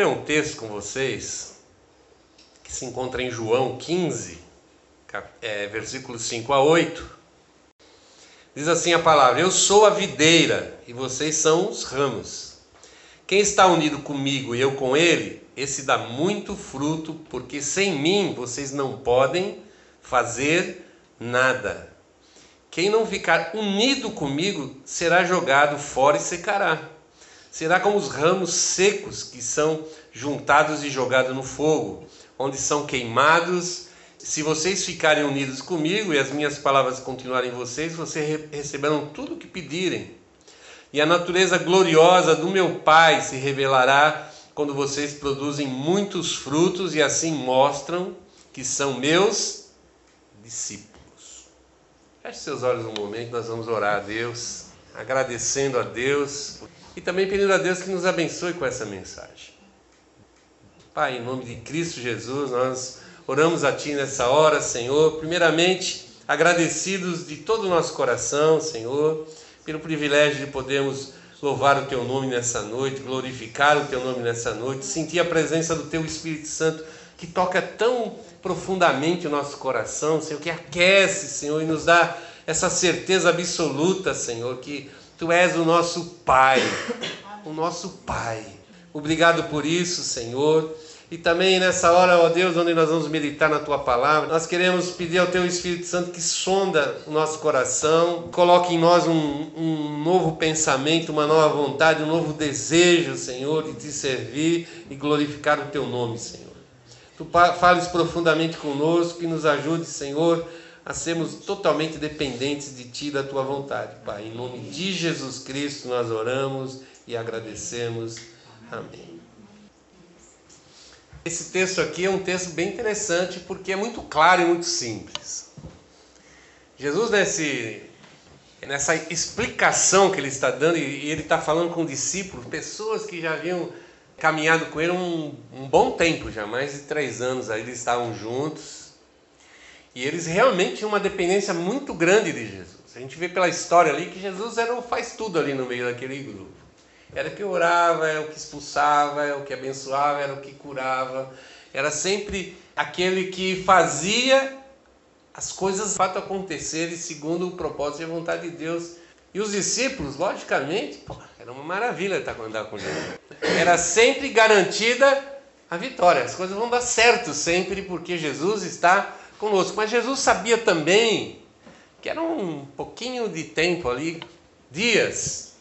ler um texto com vocês que se encontra em João 15, é, versículos 5 a 8. Diz assim a palavra: Eu sou a videira e vocês são os ramos. Quem está unido comigo e eu com ele, esse dá muito fruto, porque sem mim vocês não podem fazer nada. Quem não ficar unido comigo será jogado fora e secará. Será como os ramos secos que são juntados e jogados no fogo, onde são queimados. Se vocês ficarem unidos comigo e as minhas palavras continuarem em vocês, vocês receberão tudo o que pedirem. E a natureza gloriosa do meu Pai se revelará quando vocês produzem muitos frutos e assim mostram que são meus discípulos. Feche seus olhos um momento, nós vamos orar a Deus, agradecendo a Deus e também pedindo a Deus que nos abençoe com essa mensagem. Pai, em nome de Cristo Jesus, nós oramos a Ti nessa hora, Senhor. Primeiramente, agradecidos de todo o nosso coração, Senhor, pelo privilégio de podermos louvar o Teu nome nessa noite, glorificar o Teu nome nessa noite, sentir a presença do Teu Espírito Santo que toca tão profundamente o nosso coração, Senhor, que aquece, Senhor, e nos dá essa certeza absoluta, Senhor, que Tu és o nosso Pai, o nosso Pai. Obrigado por isso, Senhor. E também nessa hora, ó Deus, onde nós vamos meditar na tua palavra, nós queremos pedir ao teu Espírito Santo que sonda o nosso coração, coloque em nós um, um novo pensamento, uma nova vontade, um novo desejo, Senhor, de te servir e glorificar o teu nome, Senhor. Tu fales profundamente conosco e nos ajude, Senhor, a sermos totalmente dependentes de Ti da Tua vontade, Pai. Em nome de Jesus Cristo nós oramos e agradecemos. Amém. Esse texto aqui é um texto bem interessante porque é muito claro e muito simples. Jesus, nesse, nessa explicação que ele está dando, e ele está falando com discípulos, pessoas que já haviam caminhado com ele um, um bom tempo, já mais de três anos aí eles estavam juntos. E eles realmente tinham uma dependência muito grande de Jesus. A gente vê pela história ali que Jesus era o faz tudo ali no meio daquele grupo. Era o que orava, era o que expulsava, era o que abençoava, era o que curava. Era sempre aquele que fazia as coisas de fato acontecerem segundo o propósito e a vontade de Deus. E os discípulos, logicamente, pô, era uma maravilha estar andar com Jesus. Era sempre garantida a vitória. As coisas vão dar certo sempre porque Jesus está conosco. Mas Jesus sabia também que era um pouquinho de tempo ali, dias,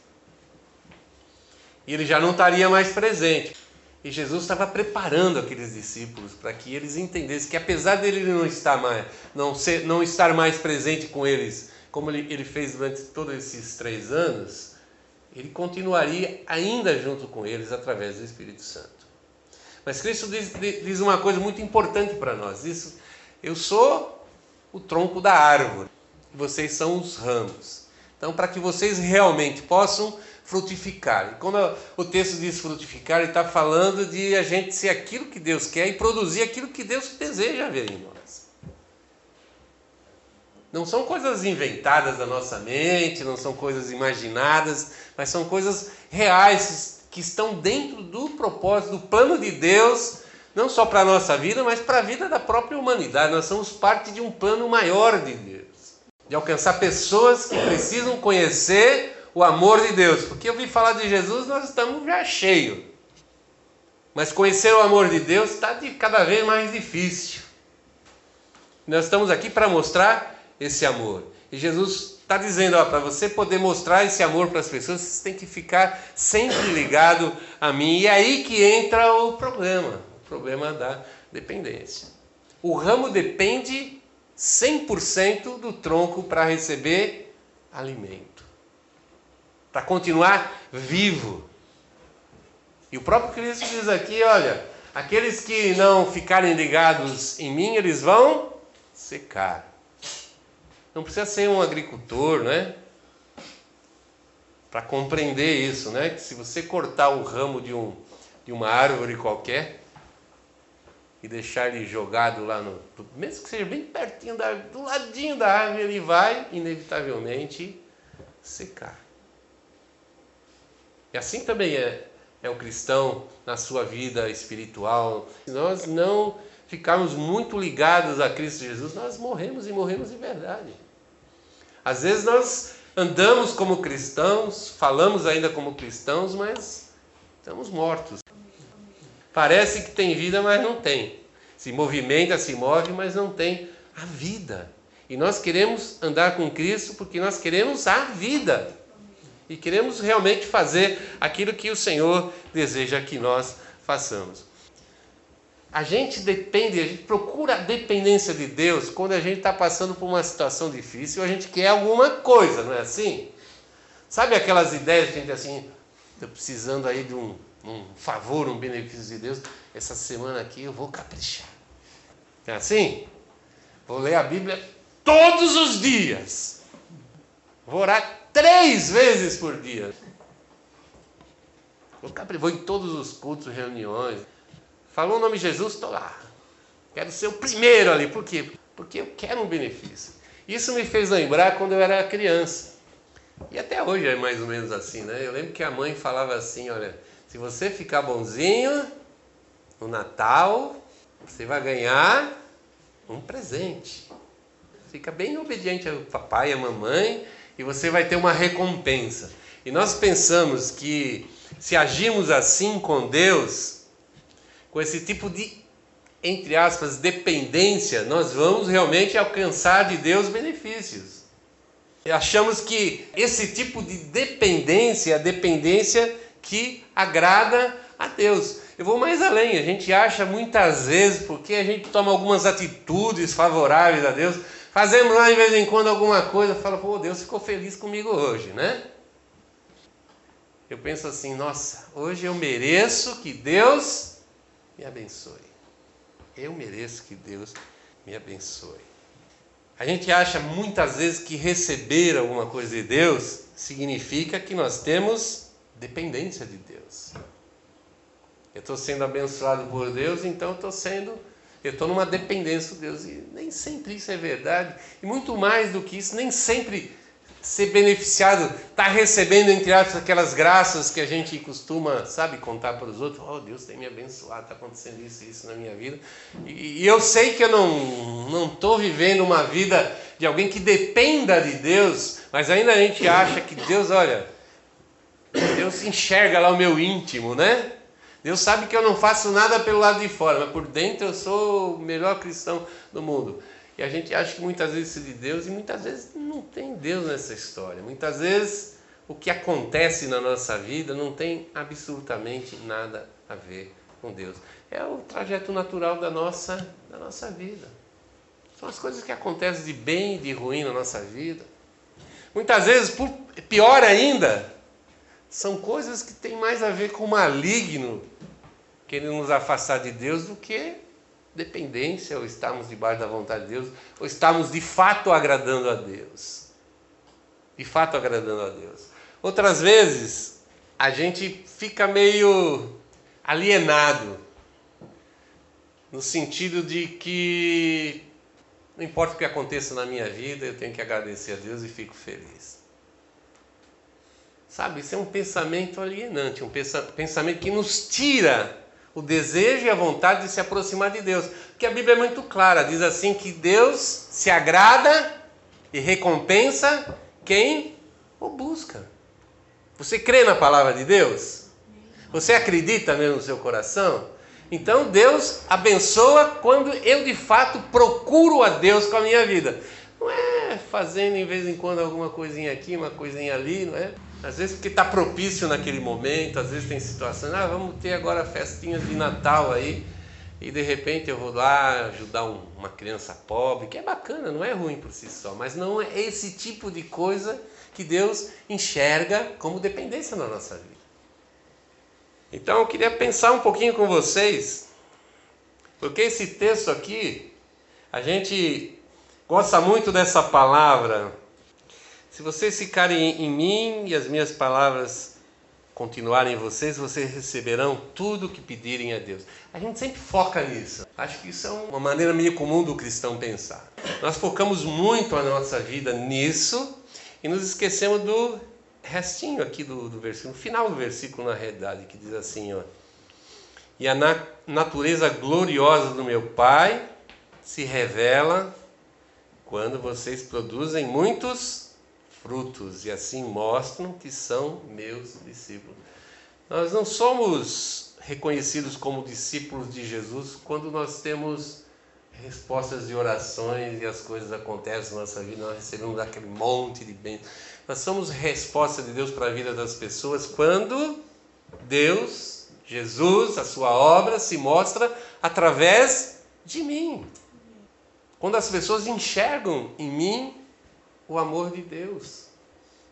e ele já não estaria mais presente. E Jesus estava preparando aqueles discípulos para que eles entendessem que apesar dele não estar mais, não, ser, não estar mais presente com eles como ele, ele fez durante todos esses três anos, ele continuaria ainda junto com eles através do Espírito Santo. Mas Cristo diz, diz uma coisa muito importante para nós: isso, eu sou o tronco da árvore, vocês são os ramos. Então, para que vocês realmente possam frutificar. E quando o texto diz frutificar, ele está falando de a gente ser aquilo que Deus quer e produzir aquilo que Deus deseja ver em nós. Não são coisas inventadas da nossa mente, não são coisas imaginadas, mas são coisas reais que estão dentro do propósito, do plano de Deus, não só para a nossa vida, mas para a vida da própria humanidade. Nós somos parte de um plano maior de Deus, de alcançar pessoas que precisam conhecer o amor de Deus. Porque eu vi falar de Jesus, nós estamos já cheios. Mas conhecer o amor de Deus está de cada vez mais difícil. Nós estamos aqui para mostrar esse amor. E Jesus está dizendo, para você poder mostrar esse amor para as pessoas, você tem que ficar sempre ligado a mim. E é aí que entra o problema, problema da dependência. O ramo depende 100% do tronco para receber alimento, para continuar vivo. E o próprio Cristo diz aqui, olha, aqueles que não ficarem ligados em mim, eles vão secar. Não precisa ser um agricultor, né? Para compreender isso, né? Que se você cortar o ramo de, um, de uma árvore qualquer e deixar ele jogado lá no. Mesmo que seja bem pertinho da, do ladinho da árvore, ele vai inevitavelmente secar. E assim também é é o cristão na sua vida espiritual, se nós não ficarmos muito ligados a Cristo Jesus, nós morremos e morremos de verdade. Às vezes nós andamos como cristãos, falamos ainda como cristãos, mas estamos mortos. Parece que tem vida, mas não tem. Se movimenta, se move, mas não tem a vida. E nós queremos andar com Cristo porque nós queremos a vida. E queremos realmente fazer aquilo que o Senhor deseja que nós façamos. A gente depende, a gente procura a dependência de Deus quando a gente está passando por uma situação difícil, a gente quer alguma coisa, não é assim? Sabe aquelas ideias de gente assim, estou precisando aí de um, um favor, um benefício de Deus, essa semana aqui eu vou caprichar. É assim? Vou ler a Bíblia todos os dias. Vou orar três vezes por dia. Vou em todos os cultos, reuniões. Falou o nome de Jesus, estou lá. Quero ser o primeiro ali. Por quê? Porque eu quero um benefício. Isso me fez lembrar quando eu era criança. E até hoje é mais ou menos assim, né? Eu lembro que a mãe falava assim: olha, se você ficar bonzinho no Natal, você vai ganhar um presente. Fica bem obediente ao papai e à mamãe e você vai ter uma recompensa. E nós pensamos que se agirmos assim com Deus, com esse tipo de, entre aspas, dependência, nós vamos realmente alcançar de Deus benefícios. E achamos que esse tipo de dependência é a dependência que agrada a Deus. Eu vou mais além, a gente acha muitas vezes, porque a gente toma algumas atitudes favoráveis a Deus, fazemos lá de vez em quando alguma coisa, fala, pô, Deus ficou feliz comigo hoje, né? Eu penso assim, nossa, hoje eu mereço que Deus me abençoe. Eu mereço que Deus me abençoe. A gente acha muitas vezes que receber alguma coisa de Deus significa que nós temos dependência de Deus. Eu estou sendo abençoado por Deus, então eu estou sendo, eu estou numa dependência de Deus. E nem sempre isso é verdade. E muito mais do que isso, nem sempre ser beneficiado, estar tá recebendo, entre aspas, aquelas graças que a gente costuma, sabe, contar para os outros. Oh, Deus tem me abençoado, está acontecendo isso e isso na minha vida. E, e eu sei que eu não estou vivendo uma vida de alguém que dependa de Deus, mas ainda a gente acha que Deus, olha, Deus enxerga lá o meu íntimo, né? Deus sabe que eu não faço nada pelo lado de fora, mas por dentro eu sou o melhor cristão do mundo. E a gente acha que muitas vezes isso é de Deus e muitas vezes não tem Deus nessa história. Muitas vezes o que acontece na nossa vida não tem absolutamente nada a ver com Deus. É o trajeto natural da nossa, da nossa vida. São as coisas que acontecem de bem e de ruim na nossa vida. Muitas vezes, pior ainda, são coisas que têm mais a ver com o maligno querendo nos afastar de Deus do que dependência, ou estamos debaixo da vontade de Deus, ou estamos de fato agradando a Deus. De fato agradando a Deus. Outras vezes, a gente fica meio alienado, no sentido de que não importa o que aconteça na minha vida, eu tenho que agradecer a Deus e fico feliz. Sabe, isso é um pensamento alienante, um pensamento que nos tira o desejo e a vontade de se aproximar de Deus. Porque a Bíblia é muito clara, diz assim que Deus se agrada e recompensa quem o busca. Você crê na palavra de Deus? Você acredita mesmo no seu coração? Então Deus abençoa quando eu de fato procuro a Deus com a minha vida. Não é fazendo em vez em quando alguma coisinha aqui, uma coisinha ali, não é? Às vezes porque está propício naquele momento, às vezes tem situações, ah, vamos ter agora festinhas de Natal aí, e de repente eu vou lá ajudar um, uma criança pobre, que é bacana, não é ruim por si só, mas não é esse tipo de coisa que Deus enxerga como dependência na nossa vida. Então eu queria pensar um pouquinho com vocês, porque esse texto aqui, a gente gosta muito dessa palavra se vocês ficarem em mim e as minhas palavras continuarem em vocês, vocês receberão tudo o que pedirem a Deus. A gente sempre foca nisso. Acho que isso é uma maneira meio comum do cristão pensar. Nós focamos muito a nossa vida nisso e nos esquecemos do restinho aqui do, do versículo, no final do versículo, na realidade, que diz assim: ó, E a na, natureza gloriosa do meu Pai se revela quando vocês produzem muitos frutos e assim mostram que são meus discípulos. Nós não somos reconhecidos como discípulos de Jesus quando nós temos respostas de orações e as coisas acontecem na nossa vida, nós recebemos aquele monte de bem. Nós somos resposta de Deus para a vida das pessoas quando Deus, Jesus, a sua obra se mostra através de mim. Quando as pessoas enxergam em mim o amor de Deus.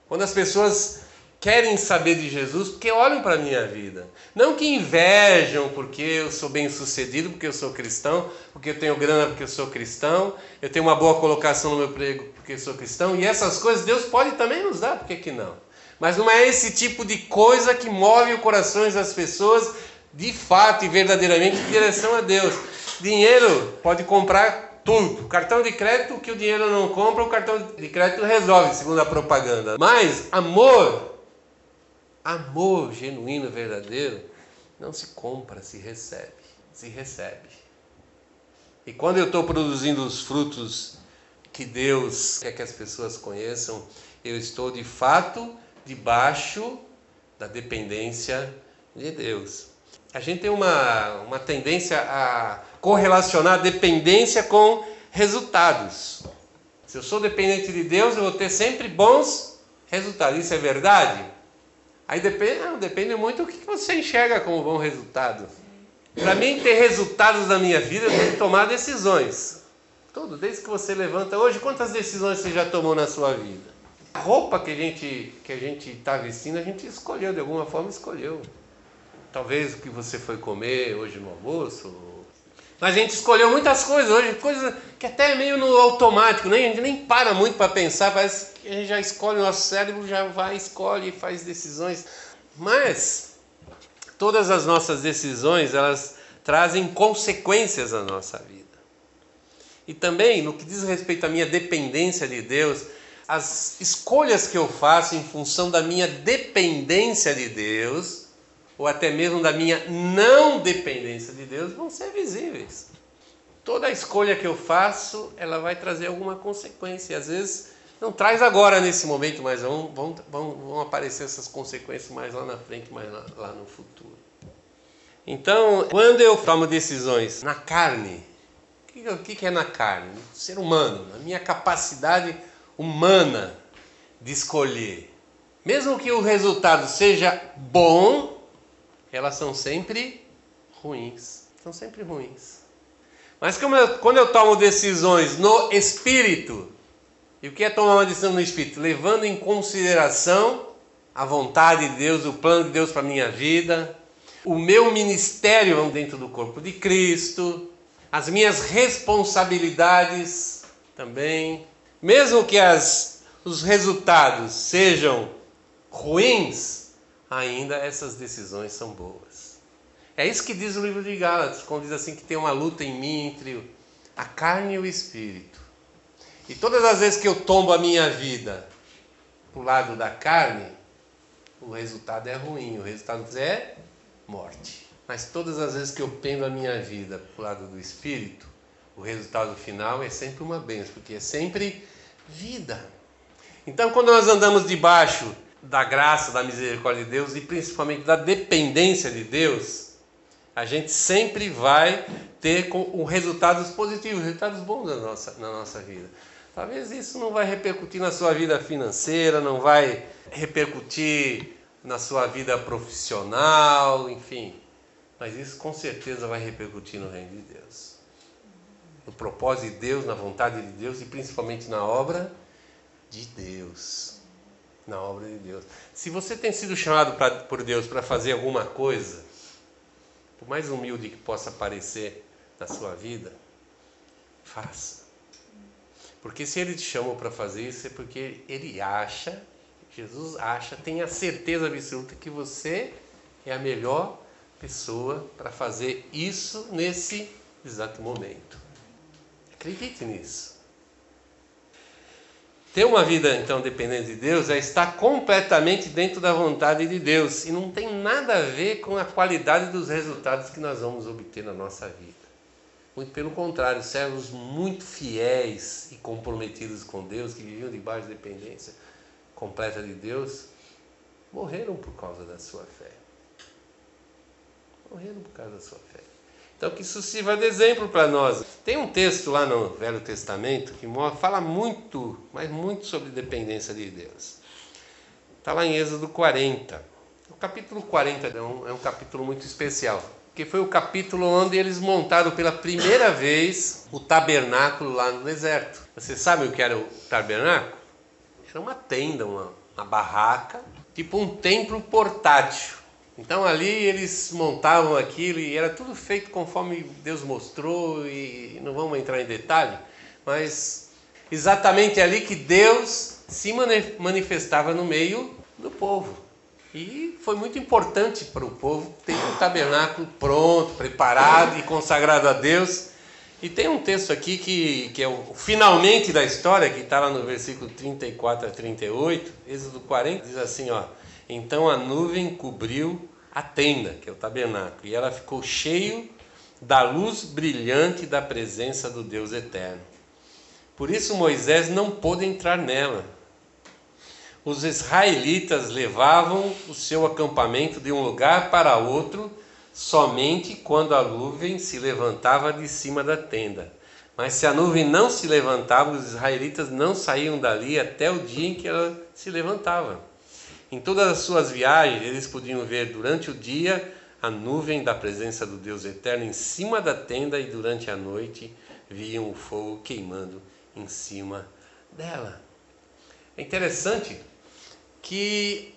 Quando as pessoas querem saber de Jesus porque olham para a minha vida. Não que invejam porque eu sou bem sucedido, porque eu sou cristão, porque eu tenho grana porque eu sou cristão, eu tenho uma boa colocação no meu emprego porque eu sou cristão, e essas coisas Deus pode também nos dar, por que, que não? Mas não é esse tipo de coisa que move os corações das pessoas de fato e verdadeiramente em direção a Deus. Dinheiro pode comprar tudo. Cartão de crédito, que o dinheiro não compra, o cartão de crédito resolve, segundo a propaganda. Mas amor Amor genuíno, verdadeiro, não se compra, se recebe. Se recebe. E quando eu estou produzindo os frutos que Deus quer que as pessoas conheçam, eu estou de fato debaixo da dependência de Deus. A gente tem uma, uma tendência a correlacionar dependência com resultados. Se eu sou dependente de Deus, eu vou ter sempre bons resultados. Isso é verdade? Aí depende, não, depende muito do que você enxerga como bom resultado. Para mim ter resultados na minha vida, eu tenho que tomar decisões. Tudo, desde que você levanta hoje, quantas decisões você já tomou na sua vida? A roupa que a gente que a gente está vestindo, a gente escolheu, de alguma forma escolheu. Talvez o que você foi comer hoje no almoço, a gente escolheu muitas coisas hoje, coisas que até é meio no automático, nem, a gente nem para muito para pensar, parece que a gente já escolhe, o nosso cérebro já vai, escolhe, faz decisões. Mas todas as nossas decisões, elas trazem consequências na nossa vida. E também, no que diz respeito à minha dependência de Deus, as escolhas que eu faço em função da minha dependência de Deus, ou até mesmo da minha não dependência de Deus, vão ser visíveis. Toda escolha que eu faço, ela vai trazer alguma consequência. E às vezes não traz agora nesse momento, mas vão, vão, vão, aparecer essas consequências mais lá na frente, mais lá, lá no futuro. Então, quando eu tomo decisões na carne, o que, que é na carne? Ser humano, na minha capacidade humana de escolher. Mesmo que o resultado seja bom, elas são sempre ruins. São sempre ruins. Mas eu, quando eu tomo decisões no espírito, e o que é tomar uma decisão no espírito? Levando em consideração a vontade de Deus, o plano de Deus para a minha vida, o meu ministério dentro do corpo de Cristo, as minhas responsabilidades também, mesmo que as, os resultados sejam ruins, ainda essas decisões são boas. É isso que diz o livro de Gálatas, quando diz assim que tem uma luta em mim entre a carne e o espírito. E todas as vezes que eu tombo a minha vida para o lado da carne, o resultado é ruim, o resultado é morte. Mas todas as vezes que eu pendo a minha vida para o lado do espírito, o resultado final é sempre uma bênção, porque é sempre vida. Então, quando nós andamos debaixo da graça, da misericórdia de Deus e principalmente da dependência de Deus, a gente sempre vai ter com, resultados positivos, resultados bons na nossa, na nossa vida. Talvez isso não vai repercutir na sua vida financeira, não vai repercutir na sua vida profissional, enfim. Mas isso com certeza vai repercutir no reino de Deus. No propósito de Deus, na vontade de Deus e principalmente na obra de Deus na obra de Deus. Se você tem sido chamado pra, por Deus para fazer alguma coisa, por mais humilde que possa parecer na sua vida, faça. Porque se ele te chamou para fazer isso, é porque ele acha, Jesus acha, tem a certeza absoluta que você é a melhor pessoa para fazer isso nesse exato momento. Acredite nisso. Ter uma vida então dependente de Deus é estar completamente dentro da vontade de Deus e não tem nada a ver com a qualidade dos resultados que nós vamos obter na nossa vida. Muito pelo contrário, servos muito fiéis e comprometidos com Deus, que viviam debaixo de dependência completa de Deus, morreram por causa da sua fé. Morreram por causa da sua fé. Então, que isso sirva de exemplo para nós. Tem um texto lá no Velho Testamento que fala muito, mas muito sobre dependência de Deus. Está lá em Êxodo 40. O capítulo 40 é um, é um capítulo muito especial, porque foi o capítulo onde eles montaram pela primeira vez o tabernáculo lá no deserto. Vocês sabem o que era o tabernáculo? Era uma tenda, uma, uma barraca, tipo um templo portátil. Então ali eles montavam aquilo e era tudo feito conforme Deus mostrou e não vamos entrar em detalhe, mas exatamente ali que Deus se manifestava no meio do povo. E foi muito importante para o povo ter um tabernáculo pronto, preparado e consagrado a Deus. E tem um texto aqui que, que é o finalmente da história, que está lá no versículo 34 a 38, Êxodo 40, diz assim: ó, Então a nuvem cobriu a tenda, que é o tabernáculo, e ela ficou cheio da luz brilhante da presença do Deus eterno. Por isso Moisés não pôde entrar nela. Os israelitas levavam o seu acampamento de um lugar para outro somente quando a nuvem se levantava de cima da tenda. Mas se a nuvem não se levantava, os israelitas não saíam dali até o dia em que ela se levantava. Em todas as suas viagens, eles podiam ver durante o dia a nuvem da presença do Deus eterno em cima da tenda e durante a noite viam o fogo queimando em cima dela. É interessante que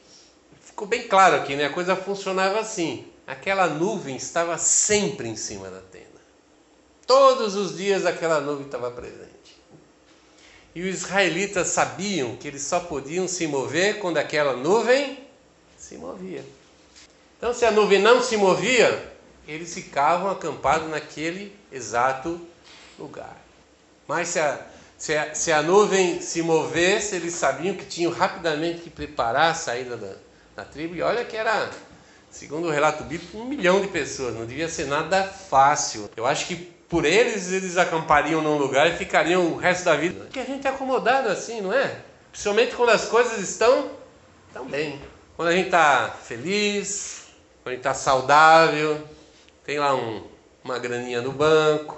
ficou bem claro aqui, né? A coisa funcionava assim. Aquela nuvem estava sempre em cima da tenda. Todos os dias aquela nuvem estava presente. E os israelitas sabiam que eles só podiam se mover quando aquela nuvem se movia. Então, se a nuvem não se movia, eles ficavam acampados naquele exato lugar. Mas se a, se a, se a nuvem se movesse, eles sabiam que tinham rapidamente que preparar a saída da, da tribo. E olha que era, segundo o relato bíblico, um milhão de pessoas. Não devia ser nada fácil. Eu acho que por eles, eles acampariam num lugar e ficariam o resto da vida. Porque a gente é acomodado assim, não é? Principalmente quando as coisas estão tão bem. Quando a gente está feliz, quando a gente está saudável, tem lá um, uma graninha no banco,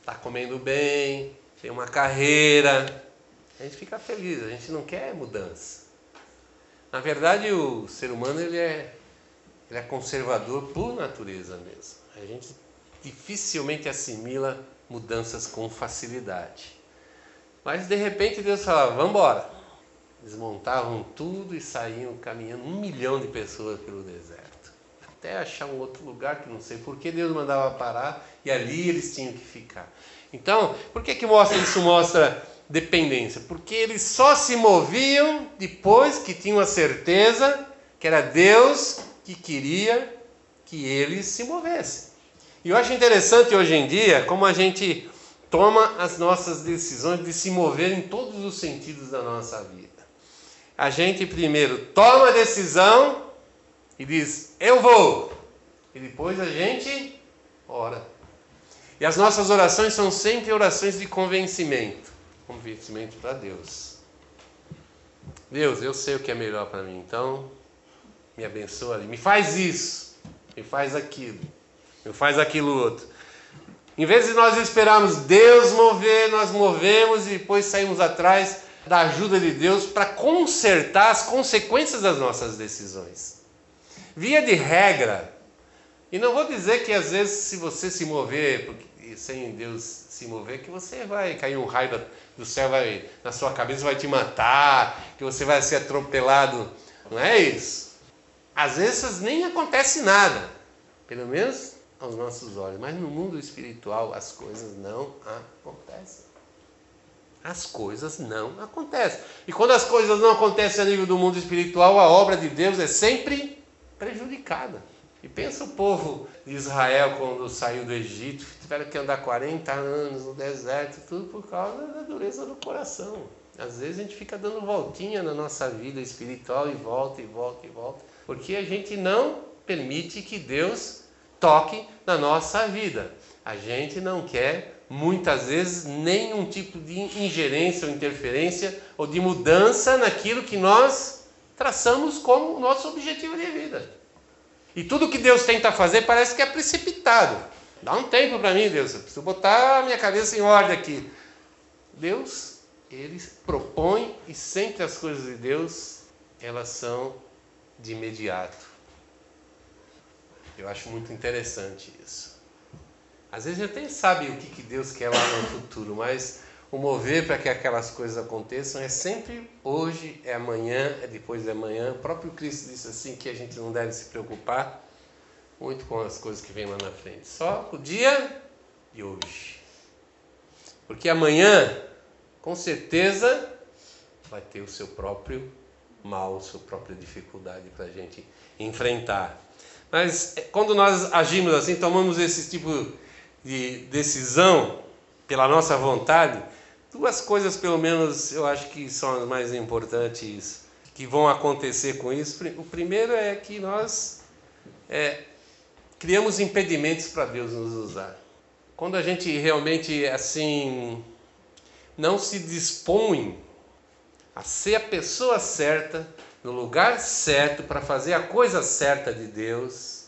está comendo bem, tem uma carreira, a gente fica feliz, a gente não quer mudança. Na verdade, o ser humano ele é, ele é conservador por natureza mesmo. A gente dificilmente assimila mudanças com facilidade. Mas de repente Deus falava: vamos embora. Desmontavam tudo e saíam caminhando um milhão de pessoas pelo deserto. Até achar um outro lugar que não sei por que Deus mandava parar e ali eles tinham que ficar. Então, por que, que mostra, isso mostra dependência? Porque eles só se moviam depois que tinham a certeza que era Deus que queria que eles se movessem. E eu acho interessante hoje em dia como a gente toma as nossas decisões de se mover em todos os sentidos da nossa vida. A gente primeiro toma a decisão e diz, eu vou. E depois a gente ora. E as nossas orações são sempre orações de convencimento convencimento para Deus. Deus, eu sei o que é melhor para mim, então me abençoa. Me faz isso, me faz aquilo faz aquilo outro. Em vez de nós esperarmos Deus mover, nós movemos e depois saímos atrás da ajuda de Deus para consertar as consequências das nossas decisões. Via de regra, e não vou dizer que às vezes se você se mover sem Deus se mover, que você vai cair um raio do céu vai, na sua cabeça vai te matar, que você vai ser atropelado. Não é isso. Às vezes nem acontece nada. Pelo menos aos nossos olhos, mas no mundo espiritual as coisas não acontecem. As coisas não acontecem. E quando as coisas não acontecem a nível do mundo espiritual, a obra de Deus é sempre prejudicada. E pensa o povo de Israel quando saiu do Egito, tiveram que andar 40 anos no deserto, tudo por causa da dureza do coração. Às vezes a gente fica dando voltinha na nossa vida espiritual e volta e volta e volta, porque a gente não permite que Deus toque na nossa vida. A gente não quer muitas vezes nenhum tipo de ingerência ou interferência ou de mudança naquilo que nós traçamos como nosso objetivo de vida. E tudo que Deus tenta fazer parece que é precipitado. Dá um tempo para mim, Deus. Eu preciso botar a minha cabeça em ordem aqui. Deus, ele propõe e sempre as coisas de Deus, elas são de imediato. Eu acho muito interessante isso. Às vezes a gente até sabe o que, que Deus quer lá no futuro, mas o mover para que aquelas coisas aconteçam é sempre hoje, é amanhã, é depois de amanhã. O próprio Cristo disse assim que a gente não deve se preocupar muito com as coisas que vêm lá na frente, só o dia de hoje. Porque amanhã, com certeza, vai ter o seu próprio mal, sua própria dificuldade para a gente enfrentar. Mas é, quando nós agimos assim, tomamos esse tipo de decisão pela nossa vontade, duas coisas pelo menos eu acho que são as mais importantes que vão acontecer com isso. O primeiro é que nós é, criamos impedimentos para Deus nos usar. Quando a gente realmente assim não se dispõe a ser a pessoa certa no lugar certo para fazer a coisa certa de Deus,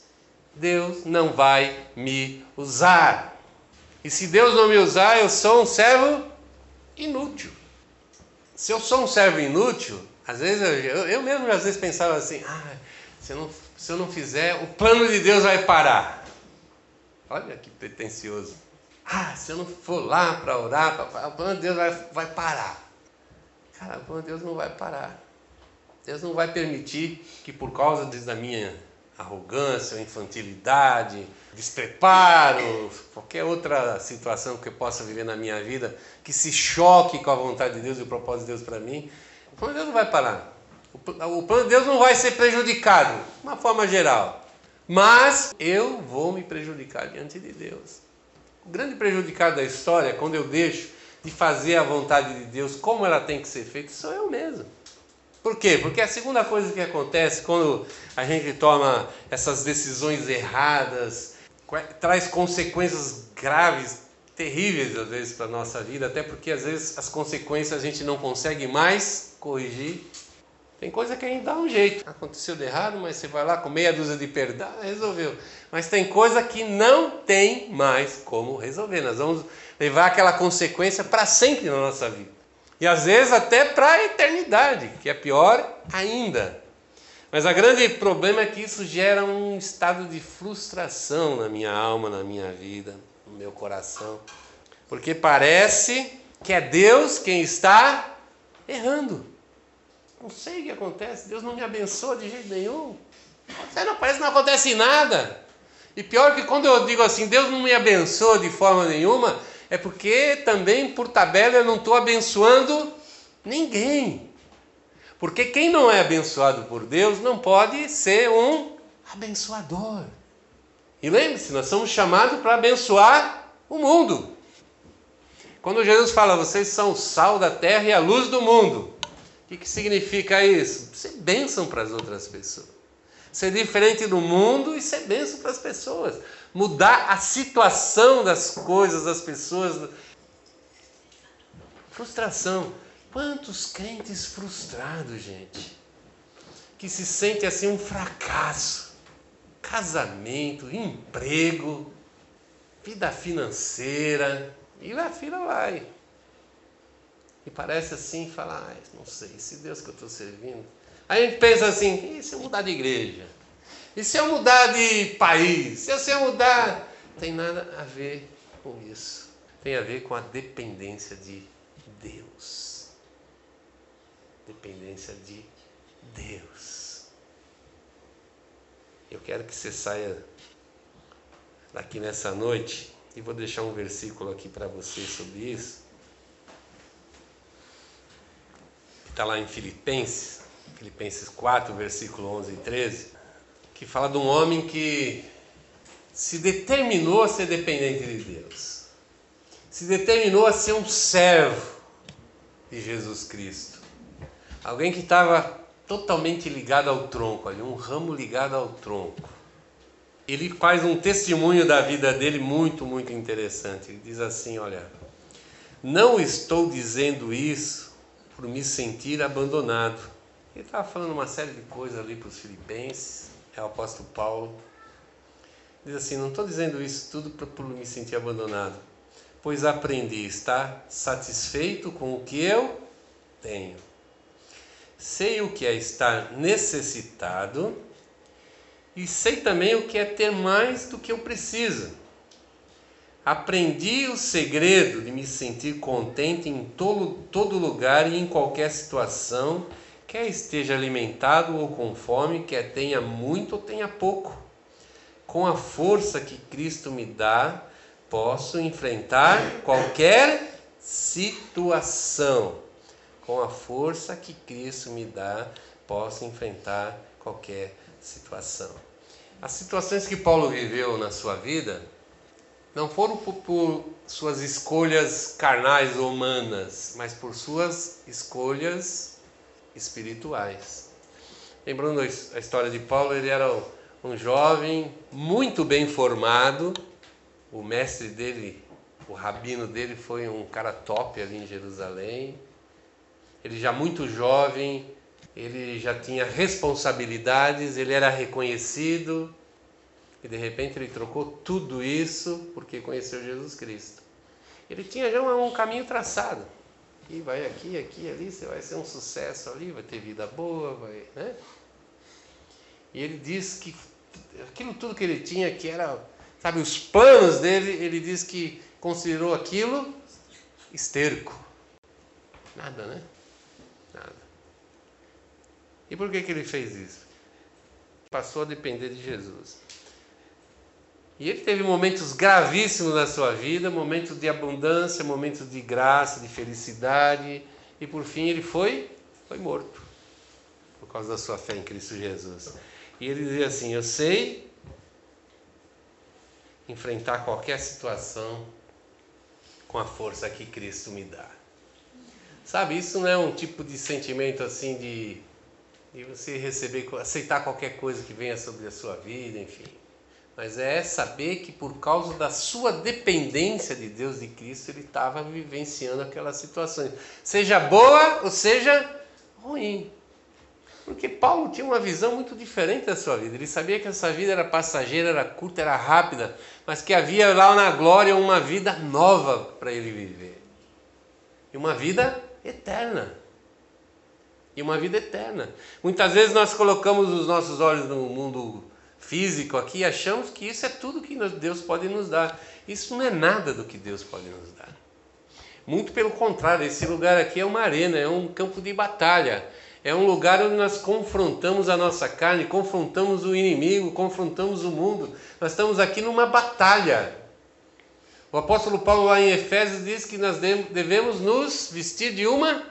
Deus não vai me usar. E se Deus não me usar, eu sou um servo inútil. Se eu sou um servo inútil, às vezes eu, eu mesmo às vezes pensava assim, ah, se, eu não, se eu não fizer, o plano de Deus vai parar. Olha que pretencioso. Ah, se eu não for lá para orar, o plano de Deus vai, vai parar. Cara, Deus não vai parar. Deus não vai permitir que por causa da minha arrogância, infantilidade, despreparo, qualquer outra situação que eu possa viver na minha vida que se choque com a vontade de Deus e o propósito de Deus para mim, o plano de Deus não vai parar. O plano de Deus não vai ser prejudicado, de uma forma geral. Mas eu vou me prejudicar diante de Deus. O grande prejudicado da história é quando eu deixo de fazer a vontade de Deus como ela tem que ser feita, sou eu mesmo. Por quê? Porque a segunda coisa que acontece quando a gente toma essas decisões erradas traz consequências graves, terríveis às vezes para a nossa vida, até porque às vezes as consequências a gente não consegue mais corrigir. Tem coisa que a gente dá um jeito. Aconteceu de errado, mas você vai lá com meia dúzia de perdão, resolveu. Mas tem coisa que não tem mais como resolver. Nós vamos levar aquela consequência para sempre na nossa vida. E às vezes até para a eternidade, que é pior ainda. Mas o grande problema é que isso gera um estado de frustração na minha alma, na minha vida, no meu coração. Porque parece que é Deus quem está errando. Não sei o que acontece, Deus não me abençoa de jeito nenhum. Não, parece que não acontece nada. E pior que quando eu digo assim, Deus não me abençoa de forma nenhuma, é porque também, por tabela, eu não estou abençoando ninguém. Porque quem não é abençoado por Deus não pode ser um abençoador. E lembre-se, nós somos chamados para abençoar o mundo. Quando Jesus fala, vocês são o sal da terra e a luz do mundo, o que, que significa isso? Ser bênção para as outras pessoas. Ser diferente do mundo e ser bênção para as pessoas mudar a situação das coisas, das pessoas. Frustração. Quantos crentes frustrados, gente, que se sente assim um fracasso. Casamento, emprego, vida financeira, e a fila vai. E parece assim, fala, ah, não sei, se Deus que eu estou servindo. Aí a gente pensa assim, e se eu mudar de igreja? E se eu mudar de país? Se eu mudar. Tem nada a ver com isso. Tem a ver com a dependência de Deus. Dependência de Deus. Eu quero que você saia daqui nessa noite e vou deixar um versículo aqui para você sobre isso. Está lá em Filipenses, Filipenses 4, versículo 11 e 13 que fala de um homem que se determinou a ser dependente de Deus, se determinou a ser um servo, de Jesus Cristo. Alguém que estava totalmente ligado ao tronco, ali, um ramo ligado ao tronco. Ele faz um testemunho da vida dele muito, muito interessante. Ele diz assim: Olha, não estou dizendo isso por me sentir abandonado. Ele estava falando uma série de coisas ali para os filipenses, é o apóstolo Paulo. Diz assim: Não estou dizendo isso tudo por me sentir abandonado, pois aprendi a estar satisfeito com o que eu tenho sei o que é estar necessitado e sei também o que é ter mais do que eu preciso. Aprendi o segredo de me sentir contente em todo, todo lugar e em qualquer situação, quer esteja alimentado ou com fome, quer tenha muito ou tenha pouco. Com a força que Cristo me dá, posso enfrentar qualquer situação com a força que Cristo me dá, posso enfrentar qualquer situação. As situações que Paulo viveu na sua vida não foram por, por suas escolhas carnais ou humanas, mas por suas escolhas espirituais. Lembrando a história de Paulo, ele era um jovem muito bem formado, o mestre dele, o rabino dele foi um cara top ali em Jerusalém. Ele já muito jovem, ele já tinha responsabilidades, ele era reconhecido e de repente ele trocou tudo isso porque conheceu Jesus Cristo. Ele tinha já um caminho traçado. E vai aqui, aqui, ali, você vai ser um sucesso ali, vai ter vida boa, vai, né? E ele diz que aquilo tudo que ele tinha, que era, sabe, os planos dele, ele diz que considerou aquilo esterco. Nada, né? E por que, que ele fez isso? Passou a depender de Jesus. E ele teve momentos gravíssimos na sua vida, momentos de abundância, momentos de graça, de felicidade, e por fim ele foi, foi morto por causa da sua fé em Cristo Jesus. E ele dizia assim: Eu sei enfrentar qualquer situação com a força que Cristo me dá. Sabe, isso não é um tipo de sentimento assim de e você receber, aceitar qualquer coisa que venha sobre a sua vida, enfim. Mas é saber que por causa da sua dependência de Deus, de Cristo, ele estava vivenciando aquelas situações, seja boa ou seja ruim. Porque Paulo tinha uma visão muito diferente da sua vida. Ele sabia que essa vida era passageira, era curta, era rápida, mas que havia lá na glória uma vida nova para ele viver. E uma vida eterna e uma vida eterna. Muitas vezes nós colocamos os nossos olhos no mundo físico aqui achamos que isso é tudo que Deus pode nos dar. Isso não é nada do que Deus pode nos dar. Muito pelo contrário, esse lugar aqui é uma arena, é um campo de batalha. É um lugar onde nós confrontamos a nossa carne, confrontamos o inimigo, confrontamos o mundo. Nós estamos aqui numa batalha. O apóstolo Paulo, lá em Efésios, diz que nós devemos nos vestir de uma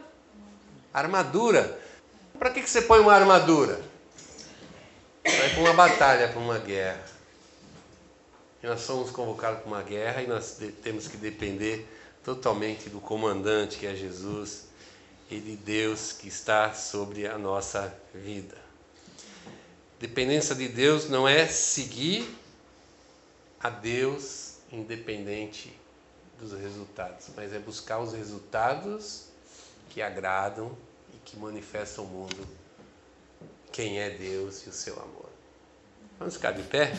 Armadura. Para que, que você põe uma armadura? Vai para uma batalha, para uma guerra. E nós somos convocados para uma guerra e nós temos que depender totalmente do comandante que é Jesus e de Deus que está sobre a nossa vida. Dependência de Deus não é seguir a Deus independente dos resultados, mas é buscar os resultados que agradam e que manifestam ao mundo quem é Deus e o seu amor. Vamos ficar de pé?